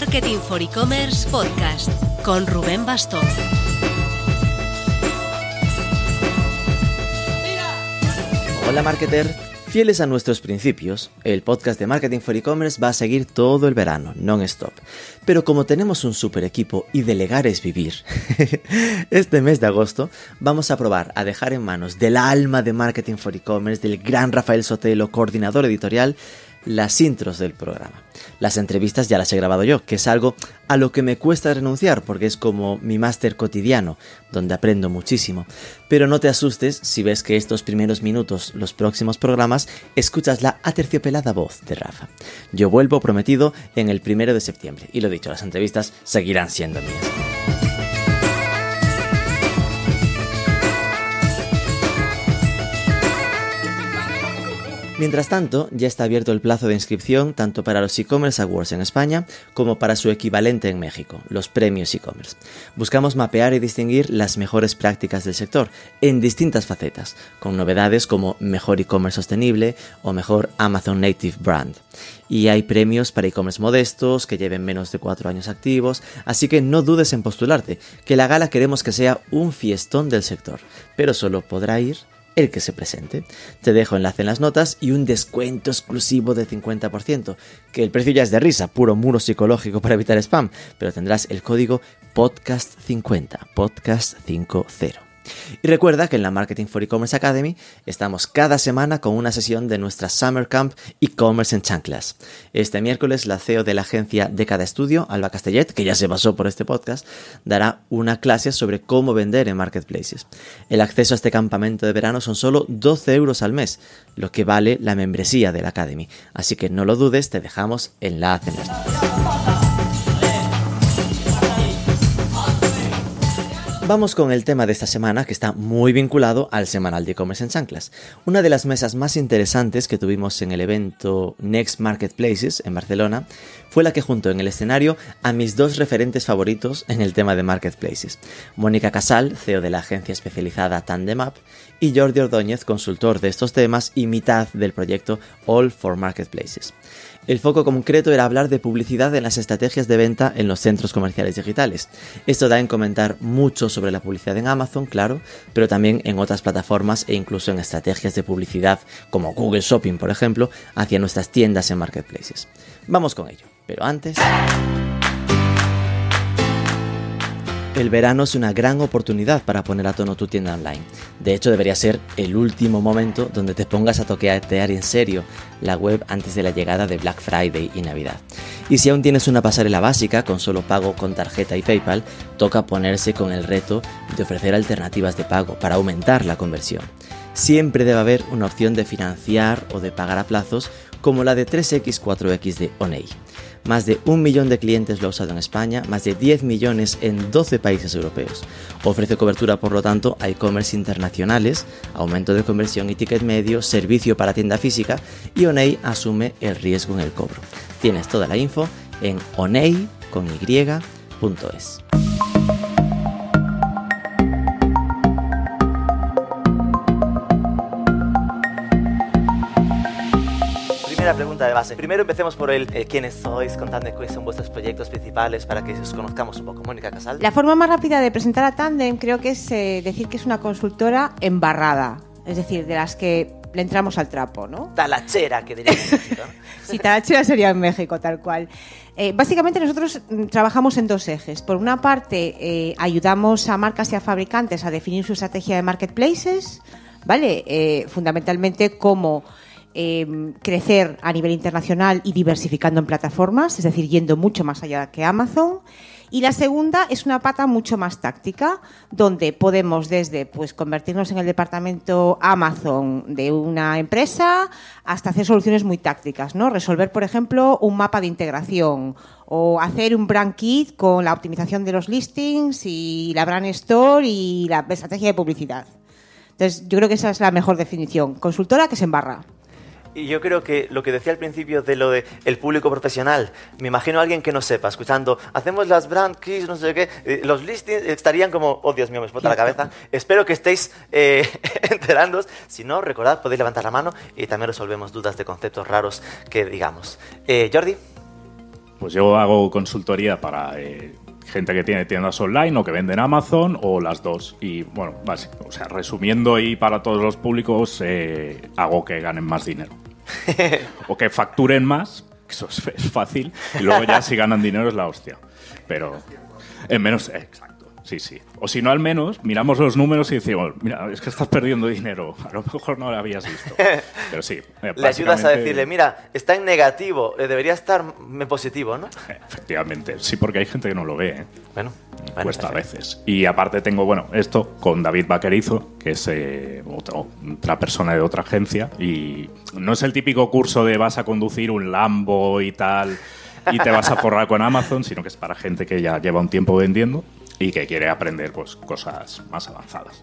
Marketing for E-Commerce Podcast con Rubén Bastón. Hola marketer, fieles a nuestros principios, el podcast de Marketing for E-Commerce va a seguir todo el verano, non-stop. Pero como tenemos un super equipo y delegar es vivir, este mes de agosto vamos a probar a dejar en manos del alma de Marketing for E-Commerce, del gran Rafael Sotelo, coordinador editorial, las intros del programa. Las entrevistas ya las he grabado yo, que es algo a lo que me cuesta renunciar porque es como mi máster cotidiano, donde aprendo muchísimo. Pero no te asustes si ves que estos primeros minutos, los próximos programas, escuchas la aterciopelada voz de Rafa. Yo vuelvo prometido en el primero de septiembre, y lo dicho, las entrevistas seguirán siendo mías. Mientras tanto, ya está abierto el plazo de inscripción tanto para los e-commerce awards en España como para su equivalente en México, los premios e-commerce. Buscamos mapear y distinguir las mejores prácticas del sector en distintas facetas, con novedades como mejor e-commerce sostenible o mejor Amazon Native Brand. Y hay premios para e-commerce modestos que lleven menos de cuatro años activos, así que no dudes en postularte, que la gala queremos que sea un fiestón del sector, pero solo podrá ir el que se presente. Te dejo enlace en las notas y un descuento exclusivo de 50%, que el precio ya es de risa, puro muro psicológico para evitar spam, pero tendrás el código podcast50, podcast50. Y recuerda que en la Marketing for E-Commerce Academy estamos cada semana con una sesión de nuestra Summer Camp E-Commerce en Chanclas. Este miércoles la CEO de la agencia de cada estudio, Alba Castellet, que ya se pasó por este podcast, dará una clase sobre cómo vender en marketplaces. El acceso a este campamento de verano son solo 12 euros al mes, lo que vale la membresía de la Academy. Así que no lo dudes, te dejamos enlace en Vamos con el tema de esta semana que está muy vinculado al semanal de e-commerce en chanclas. Una de las mesas más interesantes que tuvimos en el evento Next Marketplaces en Barcelona fue la que juntó en el escenario a mis dos referentes favoritos en el tema de marketplaces. Mónica Casal, CEO de la agencia especializada Tandemap, y Jordi Ordóñez, consultor de estos temas y mitad del proyecto All for Marketplaces. El foco concreto era hablar de publicidad en las estrategias de venta en los centros comerciales digitales. Esto da en comentar mucho sobre la publicidad en Amazon, claro, pero también en otras plataformas e incluso en estrategias de publicidad como Google Shopping, por ejemplo, hacia nuestras tiendas en marketplaces. Vamos con ello, pero antes... El verano es una gran oportunidad para poner a tono tu tienda online. De hecho, debería ser el último momento donde te pongas a toquetear en serio la web antes de la llegada de Black Friday y Navidad. Y si aún tienes una pasarela básica con solo pago con tarjeta y PayPal, toca ponerse con el reto de ofrecer alternativas de pago para aumentar la conversión. Siempre debe haber una opción de financiar o de pagar a plazos como la de 3X4X de Oney. Más de un millón de clientes lo ha usado en España, más de 10 millones en 12 países europeos. Ofrece cobertura, por lo tanto, a e-commerce internacionales, aumento de conversión y ticket medio, servicio para tienda física y Oney asume el riesgo en el cobro. Tienes toda la info en oney.es. pregunta de base. Primero empecemos por el eh, quiénes sois, contadme cuáles son vuestros proyectos principales para que os conozcamos un poco. Mónica Casal. La forma más rápida de presentar a Tandem creo que es eh, decir que es una consultora embarrada, es decir, de las que le entramos al trapo, ¿no? Talachera, que diría en México. sí, talachera sería en México, tal cual. Eh, básicamente nosotros mm, trabajamos en dos ejes. Por una parte, ayudamos a marcas y a fabricantes a definir su estrategia de marketplaces, ¿vale? fundamentalmente cómo Em, crecer a nivel internacional y diversificando en plataformas, es decir, yendo mucho más allá que Amazon. Y la segunda es una pata mucho más táctica, donde podemos desde pues convertirnos en el departamento Amazon de una empresa hasta hacer soluciones muy tácticas, ¿no? Resolver, por ejemplo, un mapa de integración o hacer un brand kit con la optimización de los listings y la brand store y la estrategia de publicidad. Entonces, yo creo que esa es la mejor definición. Consultora que se embarra. Y yo creo que lo que decía al principio de lo del el público profesional, me imagino a alguien que no sepa, escuchando, hacemos las brand keys, no sé qué, eh, los listings estarían como, oh Dios mío, me explota la cabeza. Espero que estéis eh, enterándoos. Si no, recordad, podéis levantar la mano y también resolvemos dudas de conceptos raros que digamos. Eh, Jordi. Pues yo hago consultoría para eh, gente que tiene tiendas online o que vende en Amazon o las dos. Y bueno, básico, o sea, resumiendo y para todos los públicos, eh, hago que ganen más dinero. o que facturen más, que eso es, fácil, y luego ya si ganan dinero es la hostia. Pero en menos, exacto. Sí, sí. O si no, al menos miramos los números y decimos, mira, es que estás perdiendo dinero. A lo mejor no lo habías visto. Pero sí. eh, Le ayudas a decirle, mira, está en negativo, eh, debería estar en positivo, ¿no? Efectivamente. Sí, porque hay gente que no lo ve. ¿eh? Bueno, bueno, Cuesta a veces. Y aparte tengo, bueno, esto con David Vaquerizo, que es eh, otro- otra persona de otra agencia. Y no es el típico curso de vas a conducir un Lambo y tal y te vas a forrar con Amazon, sino que es para gente que ya lleva un tiempo vendiendo y que quiere aprender pues, cosas más avanzadas.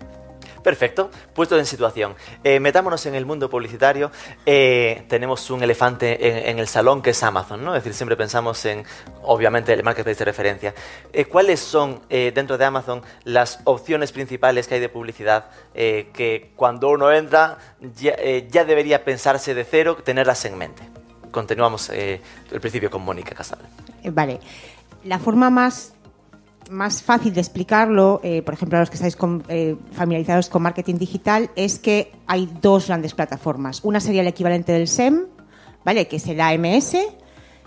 Perfecto, puesto en situación. Eh, metámonos en el mundo publicitario. Eh, tenemos un elefante en, en el salón que es Amazon, ¿no? Es decir, siempre pensamos en, obviamente, el marketplace de referencia. Eh, ¿Cuáles son, eh, dentro de Amazon, las opciones principales que hay de publicidad eh, que cuando uno entra ya, eh, ya debería pensarse de cero, tenerlas en mente? Continuamos eh, el principio con Mónica Casal. Vale. La forma más, más fácil de explicarlo, eh, por ejemplo, a los que estáis con- eh, familiarizados con marketing digital, es que hay dos grandes plataformas. Una sería el equivalente del SEM, ¿vale? Que es el AMS,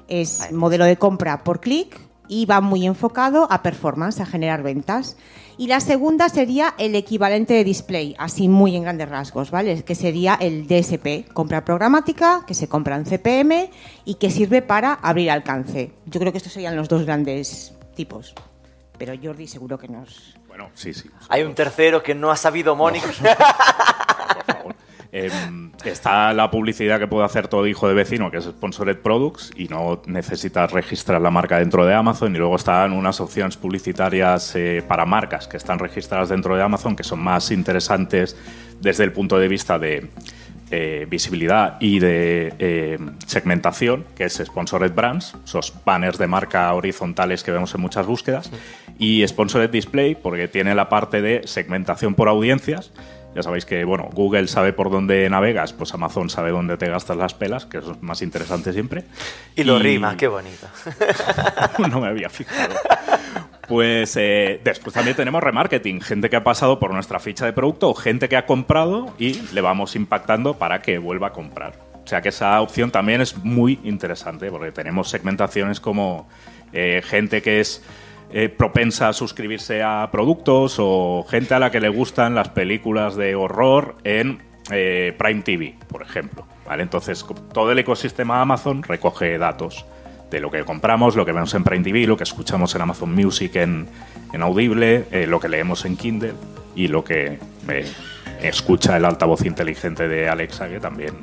es modelo de compra por clic y va muy enfocado a performance, a generar ventas. Y la segunda sería el equivalente de display, así muy en grandes rasgos, ¿vale? Que sería el DSP, compra programática, que se compra en CPM y que sirve para abrir alcance. Yo creo que estos serían los dos grandes tipos. Pero Jordi seguro que nos... Bueno, sí, sí. Hay un tercero que no ha sabido Mónica. por favor. Em, está la publicidad que puede hacer todo hijo de vecino, que es Sponsored Products, y no necesitas registrar la marca dentro de Amazon. Y luego están unas opciones publicitarias eh, para marcas que están registradas dentro de Amazon, que son más interesantes desde el punto de vista de eh, visibilidad y de eh, segmentación, que es Sponsored Brands, esos banners de marca horizontales que vemos en muchas búsquedas, y Sponsored Display, porque tiene la parte de segmentación por audiencias. Ya sabéis que, bueno, Google sabe por dónde navegas, pues Amazon sabe dónde te gastas las pelas, que eso es más interesante siempre. Y lo rima, qué bonito. no me había fijado. Pues eh, después también tenemos remarketing, gente que ha pasado por nuestra ficha de producto o gente que ha comprado y le vamos impactando para que vuelva a comprar. O sea que esa opción también es muy interesante porque tenemos segmentaciones como eh, gente que es eh, propensa a suscribirse a productos o gente a la que le gustan las películas de horror en eh, Prime TV, por ejemplo. ¿vale? Entonces, todo el ecosistema Amazon recoge datos de lo que compramos, lo que vemos en Prime TV, lo que escuchamos en Amazon Music en, en Audible, eh, lo que leemos en Kindle y lo que eh, escucha el altavoz inteligente de Alexa, que también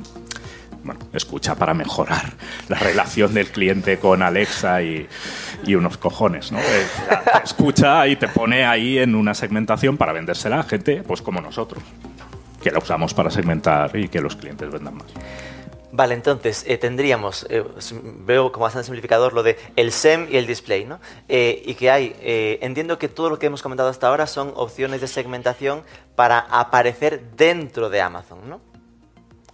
bueno, escucha para mejorar la relación del cliente con Alexa y, y unos cojones, ¿no? Eh, escucha y te pone ahí en una segmentación para vendérsela a gente pues como nosotros, que la usamos para segmentar y que los clientes vendan más. Vale, entonces eh, tendríamos, eh, veo como bastante simplificador lo de el SEM y el display, ¿no? Eh, y que hay, eh, entiendo que todo lo que hemos comentado hasta ahora son opciones de segmentación para aparecer dentro de Amazon, ¿no?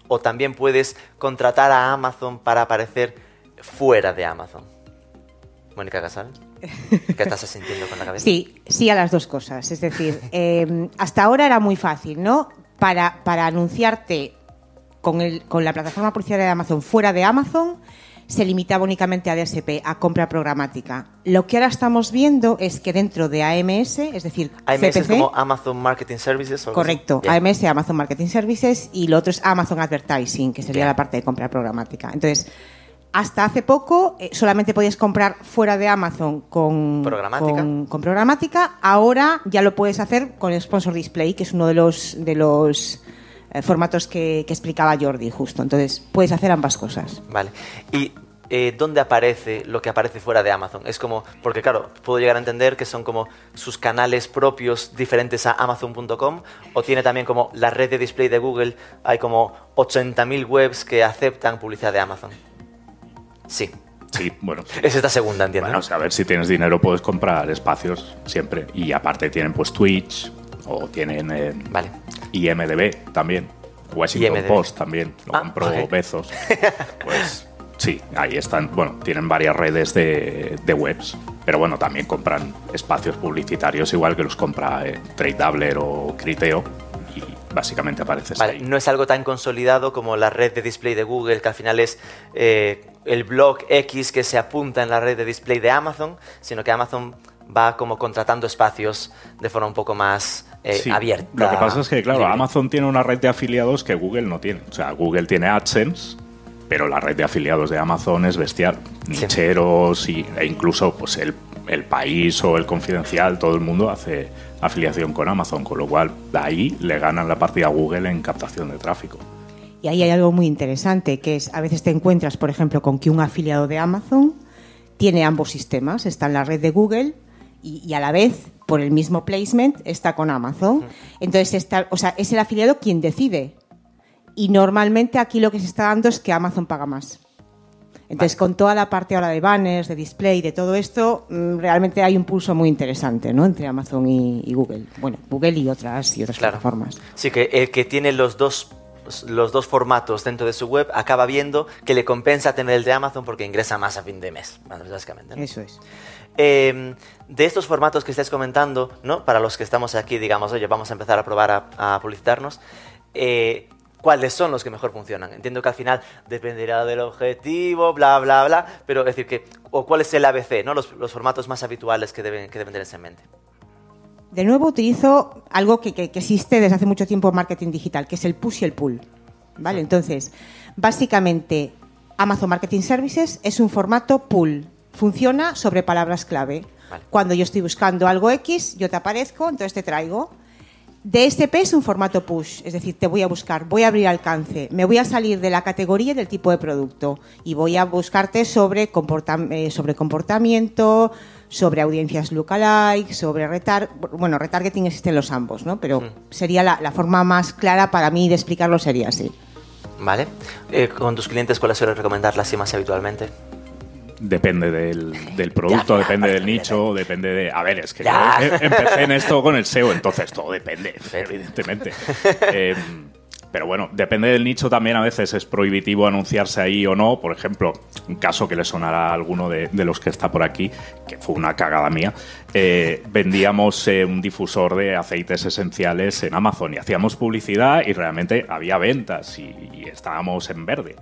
O también puedes contratar a Amazon para aparecer fuera de Amazon. Mónica Casal, ¿qué estás sintiendo con la cabeza? Sí, sí a las dos cosas. Es decir, eh, hasta ahora era muy fácil, ¿no? Para, para anunciarte con, el, con la plataforma publicitaria de Amazon fuera de Amazon, se limitaba únicamente a DSP, a compra programática. Lo que ahora estamos viendo es que dentro de AMS, es decir, AMS es como Amazon Marketing Services. o? Correcto, Bien. AMS, Amazon Marketing Services, y lo otro es Amazon Advertising, que sería la parte de compra programática. Entonces, hasta hace poco eh, solamente podías comprar fuera de Amazon con Programática. Con, con programática. Ahora ya lo puedes hacer con Sponsor Display, que es uno de los de los eh, formatos que, que explicaba Jordi justo. Entonces, puedes hacer ambas cosas. Vale. ¿Y eh, dónde aparece lo que aparece fuera de Amazon? Es como, porque claro, puedo llegar a entender que son como sus canales propios diferentes a Amazon.com o tiene también como la red de display de Google, hay como 80.000 webs que aceptan publicidad de Amazon. Sí, Sí, bueno. es esta segunda, entiendo. Bueno, ¿no? o sea, a ver si tienes dinero puedes comprar espacios siempre. Y aparte tienen pues Twitch o tienen eh, Vale. IMDB también. Washington IMDb. Post también. Lo Ah, compró. Bezos. Pues Sí, ahí están. Bueno, tienen varias redes de, de webs, pero bueno, también compran espacios publicitarios igual que los compra eh, o Criteo y básicamente apareces Vale, ahí. no es algo tan consolidado como la red de display de Google, que al final es eh, el blog X que se apunta en la red de display de Amazon, sino que Amazon va como contratando espacios de forma un poco más eh, Sí, abierta. Lo que pasa es que, claro, libre. Amazon tiene una red de afiliados que Google no tiene. O sea, Google tiene AdSense, pero la red de afiliados de Amazon es bestial. Sí. Nicheros y, e incluso pues el, el país o el confidencial, todo el mundo hace afiliación con Amazon, con lo cual de ahí le ganan la partida a Google en captación de tráfico. Y ahí hay algo muy interesante, que es a veces te encuentras, por ejemplo, con que un afiliado de Amazon tiene ambos sistemas, está en la red de Google y, y a la vez, por el mismo placement, está con Amazon. Entonces, está, o sea, es el afiliado quien decide. Y normalmente aquí lo que se está dando es que Amazon paga más. Entonces, con toda la parte ahora de banners, de display, de todo esto, mm, realmente hay un pulso muy interesante ¿no? entre Amazon y, y Google. Bueno, Google y otras, y otras Claro. plataformas. Sí, que el que tiene los dos los dos formatos dentro de su web acaba viendo que le compensa tener el de Amazon porque ingresa más a fin de mes, básicamente. ¿no? Eso es. Eh, de estos formatos que estáis comentando, ¿no? Para los que estamos aquí, digamos, oye, vamos a empezar a probar a, a publicitarnos. eh, ¿Cuáles son los que mejor funcionan? Entiendo que al final dependerá del objetivo, bla, bla, bla, pero es decir que, o cuál es el ABC, ¿no? Los, los formatos más habituales que deben, que deben tenerse en mente. De nuevo utilizo algo que, que- que existe desde hace mucho tiempo en marketing digital, que es el push y el pull. ¿Vale? Entonces, básicamente, Amazon Marketing Services es un formato pull. Funciona sobre palabras clave. Vale. Cuando yo estoy buscando algo X, yo te aparezco, entonces te traigo. DSP es un formato push, es decir, te voy a buscar, voy a abrir alcance, me voy a salir de la categoría y del tipo de producto y voy a buscarte sobre, eh, sobre comportamiento, sobre audiencias lookalike, sobre retar bueno, retargeting existen los ambos, ¿no? Pero sería la, la forma más clara para mí de explicarlo sería así. ¿Vale? Eh, con tus clientes, ¿cuáles sueles recomendarlas así más habitualmente? Depende del, del producto, Ya, depende del nicho, depende de... A ver, es que yo em- empecé en esto con el SEO, entonces todo depende, evidentemente. Eh, pero bueno, depende del nicho también, a veces es prohibitivo anunciarse ahí o no. Por ejemplo, un caso que le sonará a alguno de, de los que está por aquí, que fue una cagada mía, eh, vendíamos eh, un difusor de aceites esenciales en Amazon y hacíamos publicidad y realmente había ventas y, y estábamos en verde.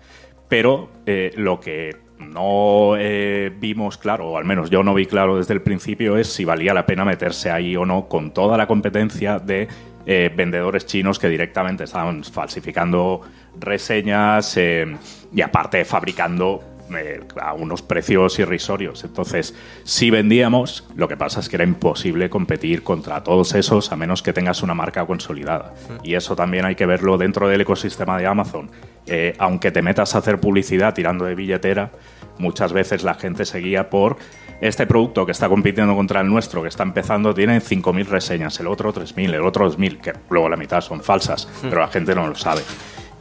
Pero eh, lo que no eh, vimos claro, o al menos yo no vi claro desde el principio, es si valía la pena meterse ahí o no con toda la competencia de eh, vendedores chinos que directamente estaban falsificando reseñas eh, y aparte fabricando eh, a unos precios irrisorios. Entonces, si vendíamos, lo que pasa es que era imposible competir contra todos esos a menos que tengas una marca consolidada. Y eso también hay que verlo dentro del ecosistema de Amazon. Eh, aunque te metas a hacer publicidad tirando de billetera, muchas veces la gente se guía por este producto que está compitiendo contra el nuestro, que está empezando, tiene 5.000 reseñas, el otro 3.000, el otro 2.000, que luego la mitad son falsas, pero la gente no lo sabe.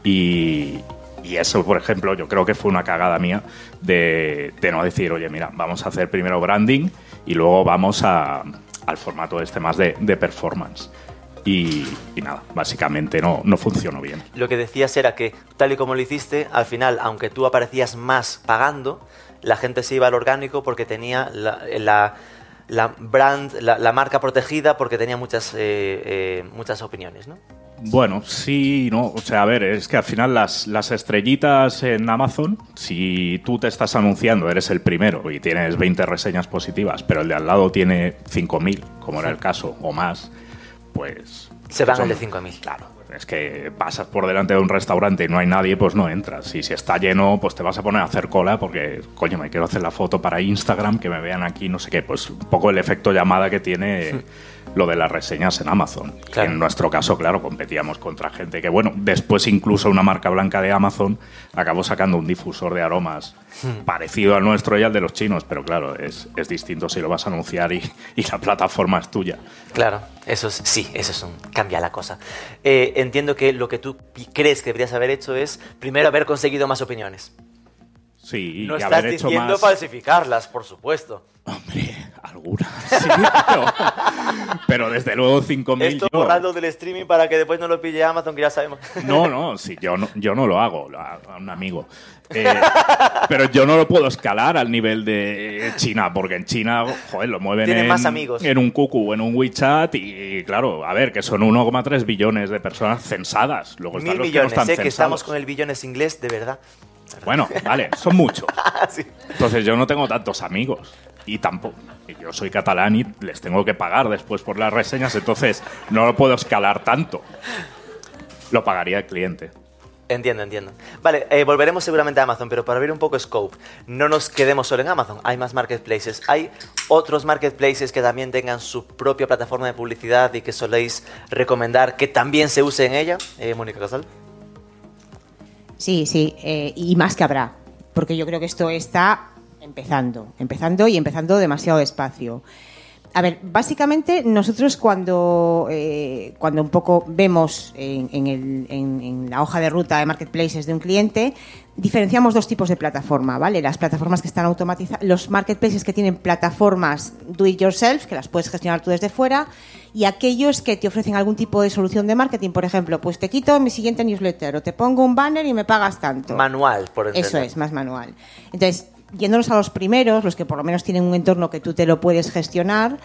Y, y eso, por ejemplo, yo creo que fue una cagada mía de, no decir, oye, mira, vamos a hacer primero branding y luego vamos al formato este más de, performance. Y, nada, básicamente no, no funcionó bien. Lo que decías era que, tal y como lo hiciste, al final, aunque tú aparecías más pagando, la gente se iba al orgánico porque tenía la, la- brand, la marca protegida porque tenía muchas, eh, eh, muchas opiniones, ¿no? Bueno, sí, no. O sea, a ver, es que al final las, las estrellitas en Amazon, si tú te estás anunciando, eres el primero y tienes 20 reseñas positivas, pero el de al lado tiene 5.000, como era el caso, o más, pues... Se van al de 5.000. Claro, es que pasas por delante de un restaurante y no hay nadie, pues no entras. Y si está lleno, pues te vas a poner a hacer cola porque, coño, me quiero hacer la foto para Instagram, que me vean aquí, no sé qué. Pues un poco el efecto llamada que tiene lo de las reseñas en Amazon. Claro. en nuestro caso, claro, competíamos contra gente que, bueno, después incluso una marca blanca de Amazon acabó sacando un difusor de aromas parecido al nuestro y al de los chinos, pero claro, es, es distinto si lo vas a anunciar y, y la plataforma es tuya. Claro, eso es, sí, eso es un, cambia la cosa. Eh, entiendo que lo que tú crees que deberías haber hecho es primero haber conseguido más opiniones. Sí, no y estás haber hecho diciendo más... falsificarlas, por supuesto. Hombre, Algunas, sí, pero, pero desde luego 5.000 Esto yo... borrando del streaming para que después no lo pille Amazon, que ya sabemos. No, no, sí, yo no, yo no lo hago, lo hago a un amigo. Eh, pero yo no lo puedo escalar al nivel de China, porque en China, joder, lo mueven en, más amigos. en un Cucu, en un WeChat y, claro, a ver, que son 1,3 billones de personas censadas. Luego están Mil los que no millones, están sé que estamos censados. con el billones inglés, de verdad. Bueno, vale, son muchos. Sí. Entonces yo no tengo tantos amigos. Y tampoco. Yo soy catalán y les tengo que pagar después por las reseñas, entonces no lo puedo escalar tanto. Lo pagaría el cliente. Entiendo, entiendo. Vale, eh, volveremos seguramente a Amazon, pero para abrir un poco scope, no nos quedemos solo en Amazon, hay más marketplaces. ¿Hay otros marketplaces que también tengan su propia plataforma de publicidad y que soléis recomendar que también se use en ella? Eh, Mónica Casal. Sí, sí, eh, y más que habrá, porque yo creo que esto está empezando, empezando y empezando demasiado despacio. A ver, básicamente nosotros cuando, eh, cuando un poco vemos en, en el- en- en la hoja de ruta de marketplaces de un cliente, diferenciamos dos tipos de plataforma, ¿vale? Las plataformas que están automatizadas, los marketplaces que tienen plataformas do it yourself, que las puedes gestionar tú desde fuera, y aquellos que te ofrecen algún tipo de solución de marketing, por ejemplo, pues te quito mi siguiente newsletter o te pongo un banner y me pagas tanto. Manual, por entender. Eso es, más manual. Entonces, yéndonos a los primeros, los que por lo menos tienen un entorno que tú te lo puedes gestionar,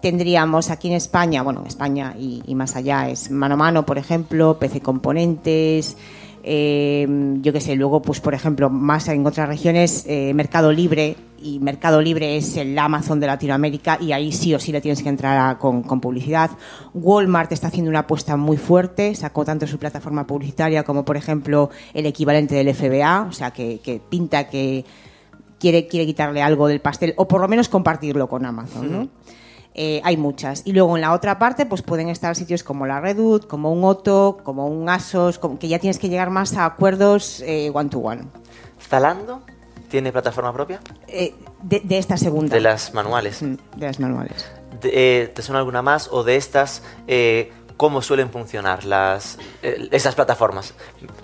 tendríamos aquí en España, bueno, en España y, más allá, es mano a mano, por ejemplo, PC Componentes, eh, yo qué sé, luego, pues por ejemplo, más en otras regiones, eh, Mercado Libre, y Mercado Libre es el Amazon de Latinoamérica y ahí sí o sí le tienes que entrar con, publicidad. Walmart está haciendo una apuesta muy fuerte, sacó tanto su plataforma publicitaria como, por ejemplo, el equivalente del FBA, o sea, que pinta que quiere, quiere quitarle algo del pastel o por lo menos compartirlo con Amazon, ¿no? Eh, hay muchas. Y luego en la otra parte, pues pueden estar sitios como la Redut, como un Otto, como un Asos, como que ya tienes que llegar más a acuerdos eh, one to one. ¿Zalando tiene plataforma propia? Eh, de, de esta segunda. De las manuales. Mm, de las manuales. De- eh, ¿Te suena alguna más? ¿O de estas, cómo suelen funcionar las, eh, esas plataformas?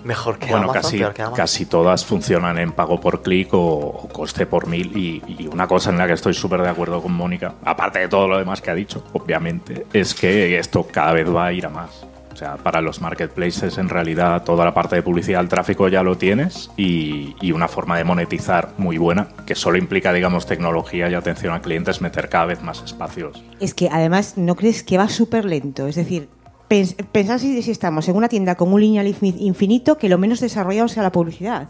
¿Mejor que Bueno, Amazon? casi, ¿Peor que Amazon? casi todas funcionan en pago por clic o, o coste por mil. Y, y una cosa en la que estoy súper de acuerdo con Mónica, aparte de todo lo demás que ha dicho, obviamente, es que esto cada vez va a ir a más. O sea, para los marketplaces, en realidad, toda la parte de publicidad, el tráfico ya lo tienes y, y una forma de monetizar muy buena, que solo implica, digamos, tecnología y atención al cliente, es meter cada vez más espacios. Es que además, ¿no crees que va súper lento? Es decir, pensad si, estamos en una tienda con un lineal infi- infinito que lo menos desarrollado sea la publicidad.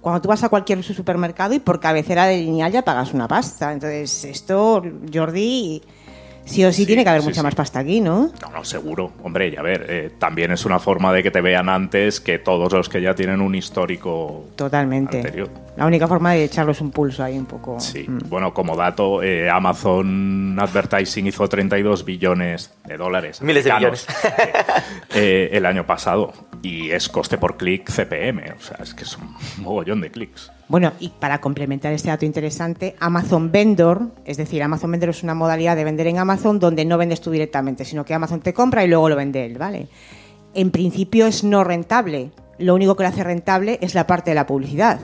Cuando tú vas a cualquier su- supermercado y por cabecera de lineal ya pagas una pasta. Entonces, esto, Jordi, sí o sí, Sí, tiene que haber sí, mucha sí. más pasta aquí, ¿no? No, no, seguro. Hombre, y a ver, eh, también es una forma de que te vean antes que todos los que ya tienen un histórico Totalmente. anterior. La única forma de echarlos un pulso ahí un poco. Sí, Mm. bueno, como dato, eh, Amazon Advertising hizo 32 billones de dólares. Miles de americanos, eh, el año pasado. Y es coste por clic CPM. O sea, es que es un mogollón de clics. Bueno, y para complementar este dato interesante, Amazon Vendor, es decir, Amazon Vendor es una modalidad de vender en Amazon donde no vendes tú directamente, sino que Amazon te compra y luego lo vende él, ¿vale? En principio es no rentable. Lo único que lo hace rentable es la parte de la publicidad.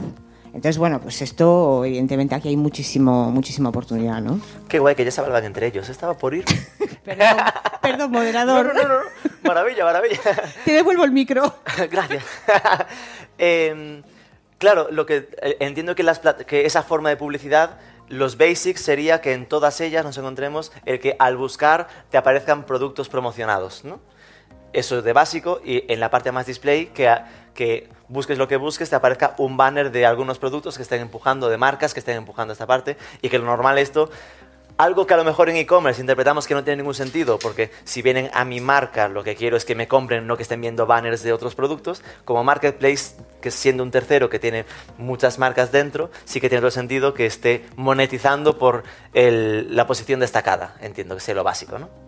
Entonces, bueno, pues esto, evidentemente, aquí hay muchísimo, muchísima oportunidad, ¿no? Qué guay que ya se hablaban entre ellos. Estaba por ir. Perdón, perdón moderador. no, no, no. Maravilla, maravilla. Te devuelvo el micro. Gracias. Em, claro, lo que eh, entiendo que, las que esa forma de publicidad, los basics sería que en todas ellas nos encontremos el que al buscar te aparezcan productos promocionados, ¿no? Eso es de básico y en la parte más display que, que busques lo que busques te aparezca un banner de algunos productos que estén empujando, de marcas que estén empujando esta parte y que lo normal esto algo que a lo mejor en e-commerce interpretamos que no tiene ningún sentido, porque si vienen a mi marca, lo que quiero es que me compren, no que estén viendo banners de otros productos. Como marketplace, que siendo un tercero que tiene muchas marcas dentro, sí que tiene todo sentido que esté monetizando por la posición destacada. Entiendo que sea lo básico, ¿no?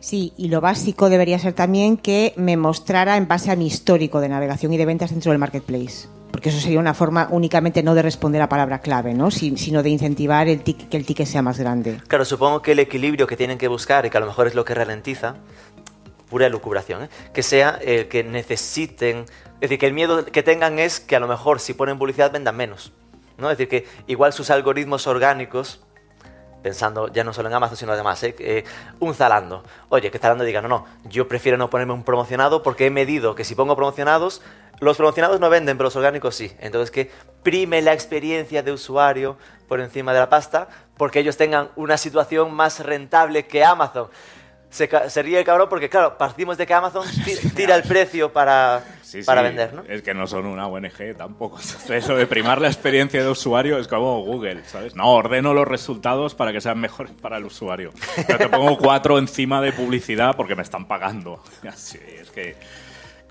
Sí, y lo básico debería ser también que me mostrara en base a mi histórico de navegación y de ventas dentro del marketplace. Porque eso sería una forma únicamente no de responder a palabra clave, ¿no? Si- sino de incentivar el que el ticket sea más grande. Claro, supongo que el equilibrio que tienen que buscar y que a lo mejor es lo que ralentiza, pura lucubración, ¿eh? que sea el que necesiten, es decir, que el miedo que tengan es que a lo mejor si ponen publicidad vendan menos, ¿no? Es decir, que igual sus algoritmos orgánicos pensando ya no solo en Amazon, sino además, ¿eh? Eh, un Zalando. Oye, que Zalando diga, no, no, yo prefiero no ponerme un promocionado porque he medido que si pongo promocionados, los promocionados no venden, pero los orgánicos sí. Entonces que prime la experiencia de usuario por encima de la pasta porque ellos tengan una situación más rentable que Amazon. Se, ríe el cabrón porque, claro, partimos de que Amazon tira el precio para, para vender, ¿no? Es que no son una ONG tampoco. Eso de primar la experiencia de usuario es como Google, ¿sabes? No, ordeno los resultados para que sean mejores para el usuario. Pero te pongo cuatro encima de publicidad porque me están pagando. Así, es que...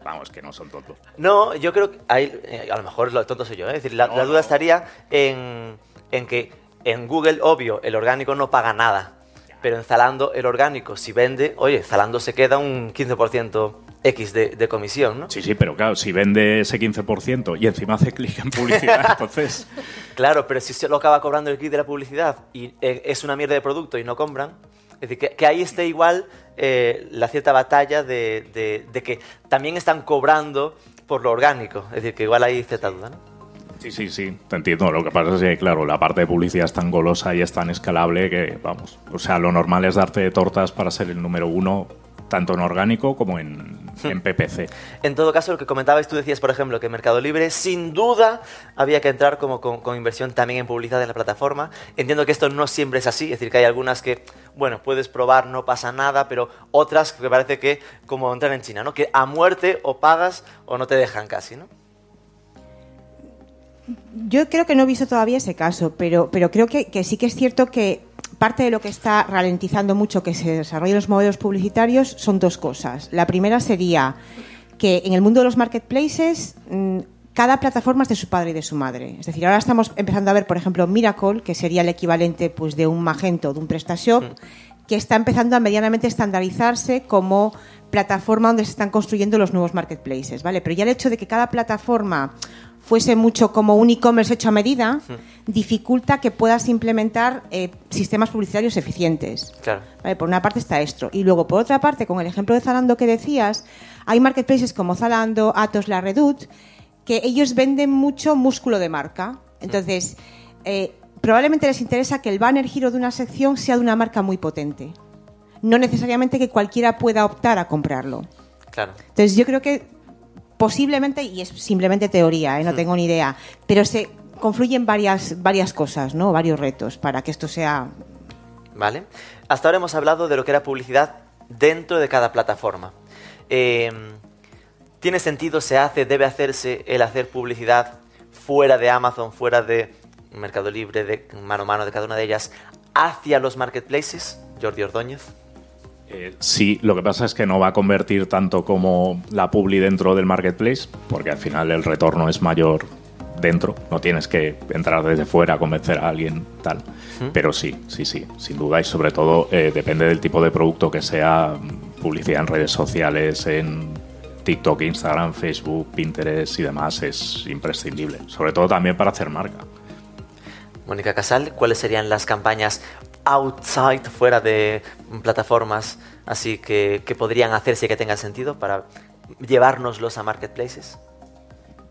Vamos, que no son tontos. No, yo creo que hay, eh, a lo mejor lo tonto soy yo. ¿eh? Es decir, la, duda estaría en, en que en Google, obvio, el orgánico no paga nada. Pero en Zalando, el orgánico, si vende, oye, Zalando se queda un 15% X de, comisión, ¿no? Sí, sí, pero claro, si vende ese 15% y encima hace clic en publicidad, entonces... Claro, pero si se lo acaba cobrando el clic de la publicidad y eh, es una mierda de producto y no compran, es decir, que, ahí esté igual eh, la cierta batalla de, de, que también están cobrando por lo orgánico. Es decir, que igual hay cierta duda, ¿no? Sí, sí, sí, te entiendo. Lo que pasa es que, claro, la parte de publicidad es tan golosa y es tan escalable que, vamos, o sea, lo normal es darte tortas para ser el número uno tanto en orgánico como en, en PPC. En todo caso, lo que comentabas, tú decías, por ejemplo, que Mercado Libre, sin duda, había que entrar como con, inversión también en publicidad en la plataforma. Entiendo que esto no siempre es así, es decir, que hay algunas que, bueno, puedes probar, no pasa nada, pero otras que parece que, como entrar en China, ¿no? Que a muerte o pagas o no te dejan casi, ¿no? Yo creo que no he visto todavía ese caso, pero, pero creo que, que sí que es cierto que parte de lo que está ralentizando mucho que se desarrollen los modelos publicitarios son dos cosas. La primera sería que en el mundo de los marketplaces mm, cada plataforma es de su padre y de su madre. Es decir, ahora estamos empezando a ver, por ejemplo, Miracle, que sería el equivalente pues, de un Magento, de un PrestaShop, que está empezando a medianamente estandarizarse como plataforma donde se están construyendo los nuevos marketplaces, ¿vale? Pero ya el hecho de que cada plataforma fuese mucho como un e-commerce hecho a medida, dificulta que puedas implementar eh, sistemas publicitarios eficientes. Claro. por una parte está esto. Y luego, por otra parte, con el ejemplo de Zalando que decías, hay marketplaces como Zalando, Atos, La Redut, que ellos venden mucho músculo de marca. Entonces, eh, probablemente les interesa que el banner giro de una sección sea de una marca muy potente. No necesariamente que cualquiera pueda optar a comprarlo. Claro. Entonces, yo creo que posiblemente, y es simplemente teoría, ¿eh? no tengo ni idea, pero se confluyen varias, varias cosas, ¿no? varios retos para que esto sea... Vale. Hasta ahora hemos hablado de lo que era publicidad dentro de cada plataforma. Eh, ¿Tiene sentido, se hace, debe hacerse el hacer publicidad fuera de Amazon, fuera de Mercado Libre, de mano a mano de cada una de ellas, hacia los marketplaces? Jordi Ordóñez. Eh, sí, lo que pasa es que no va a convertir tanto como la publi dentro del marketplace, porque al final el retorno es mayor dentro, no tienes que entrar desde fuera a convencer a alguien tal. Pero sí, sí, sí, sin duda y sobre todo eh, depende del tipo de producto que sea, publicidad en redes sociales, en TikTok, Instagram, Facebook, Pinterest y demás es imprescindible, sobre todo también para hacer marca. Mónica Casal, ¿cuáles serían las campañas outside, fuera de plataformas así que, podrían hacerse que tengan sentido para llevárnoslos a marketplaces?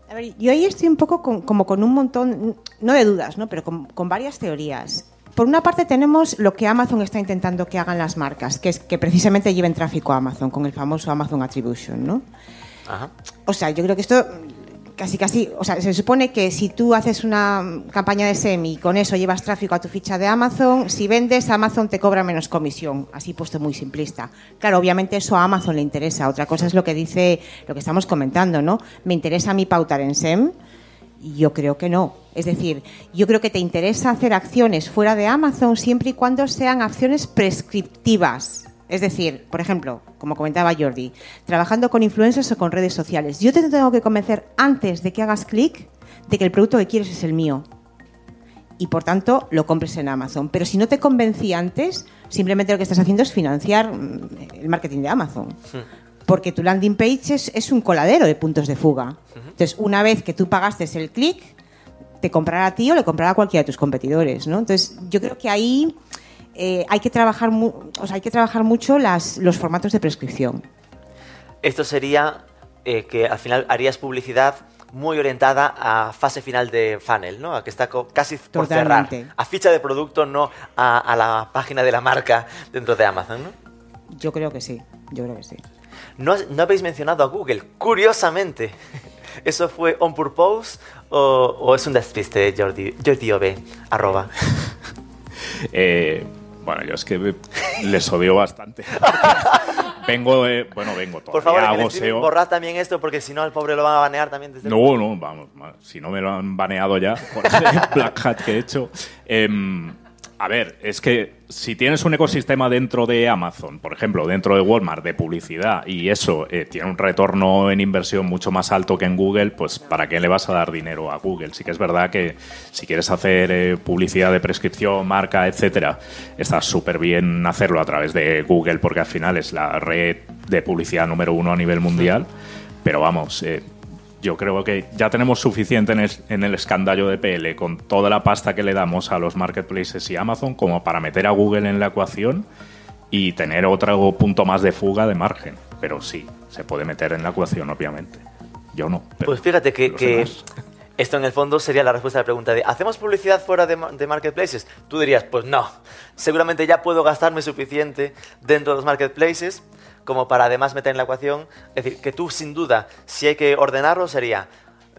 A ver, yo ahí estoy un poco como con un montón, no de dudas, ¿no? pero con, varias teorías. Por una parte tenemos lo que Amazon está intentando que hagan las marcas, que es que precisamente lleven tráfico a Amazon con el famoso Amazon Attribution, ¿no? Ajá. O sea, yo creo que esto casi casi, o sea, se supone que si tú haces una campaña de SEM y con eso llevas tráfico a tu ficha de Amazon, si vendes, Amazon te cobra menos comisión, así puesto muy simplista. Claro, obviamente eso a Amazon le interesa. Otra cosa es lo que dice, lo que estamos comentando, ¿no? ¿Me interesa mí pautar en SEM? Yo creo que no. Es decir, yo creo que te interesa hacer acciones fuera de Amazon siempre y cuando sean acciones prescriptivas. Es decir, por ejemplo, como comentaba Jordi, trabajando con influencers o con redes sociales. Yo te tengo que convencer antes de que hagas clic de que el producto que quieres es el mío. Y por tanto, lo compres en Amazon. Pero si no te convencí antes, simplemente lo que estás haciendo es financiar mm, el marketing de Amazon. Porque tu landing page es, un coladero de puntos de fuga. Entonces, una vez que tú pagaste el clic, te comprará a ti o le comprará a cualquiera de tus competidores. ¿no? Entonces, yo creo que ahí eh, hay, que trabajar hay que trabajar mucho los formatos de prescripción. Esto sería eh, que al final harías publicidad muy orientada a fase final de funnel, ¿no? A que está casi por Totalmente. cerrar. A ficha de producto, no a, a la página de la marca dentro de Amazon, ¿no? Yo creo que sí, yo creo que sí. No, no habéis mencionado a Google, curiosamente. ¿Eso fue on purpose o, o es un despiste, Jordi, Jordi OB, arroba? Eh, bueno, yo es que les odio bastante. vengo de. Bueno, vengo todavía Por favor, el hago SEO. borrad también esto porque si no al pobre lo van a banear también desde No, no, vamos, si no me lo han baneado ya por ese Black Hat que he hecho. Em, a ver, es que si tienes un ecosistema dentro de Amazon, por ejemplo, dentro de Walmart, de publicidad, y eso eh, tiene un retorno en inversión mucho más alto que en Google, pues ¿para qué le vas a dar dinero a Google? Sí que es verdad que si quieres hacer eh, publicidad de prescripción, marca, etcétera, está súper bien hacerlo a través de Google porque al final es la red de publicidad número uno a nivel mundial. Pero vamos, eh, yo creo que ya tenemos suficiente en el, en el escandallo de PL con toda la pasta que le damos a los marketplaces y Amazon como para meter a Google en la ecuación y tener otro punto más de fuga de margen. Pero sí, se puede meter en la ecuación, obviamente. Yo no. pero Pues fíjate que. Esto en el fondo sería la respuesta a la pregunta de ¿hacemos publicidad fuera de, ma- de marketplaces? Tú dirías, pues no, seguramente ya puedo gastarme suficiente dentro de los marketplaces como para además meter en la ecuación. Es decir, que tú sin duda, si hay que ordenarlo, sería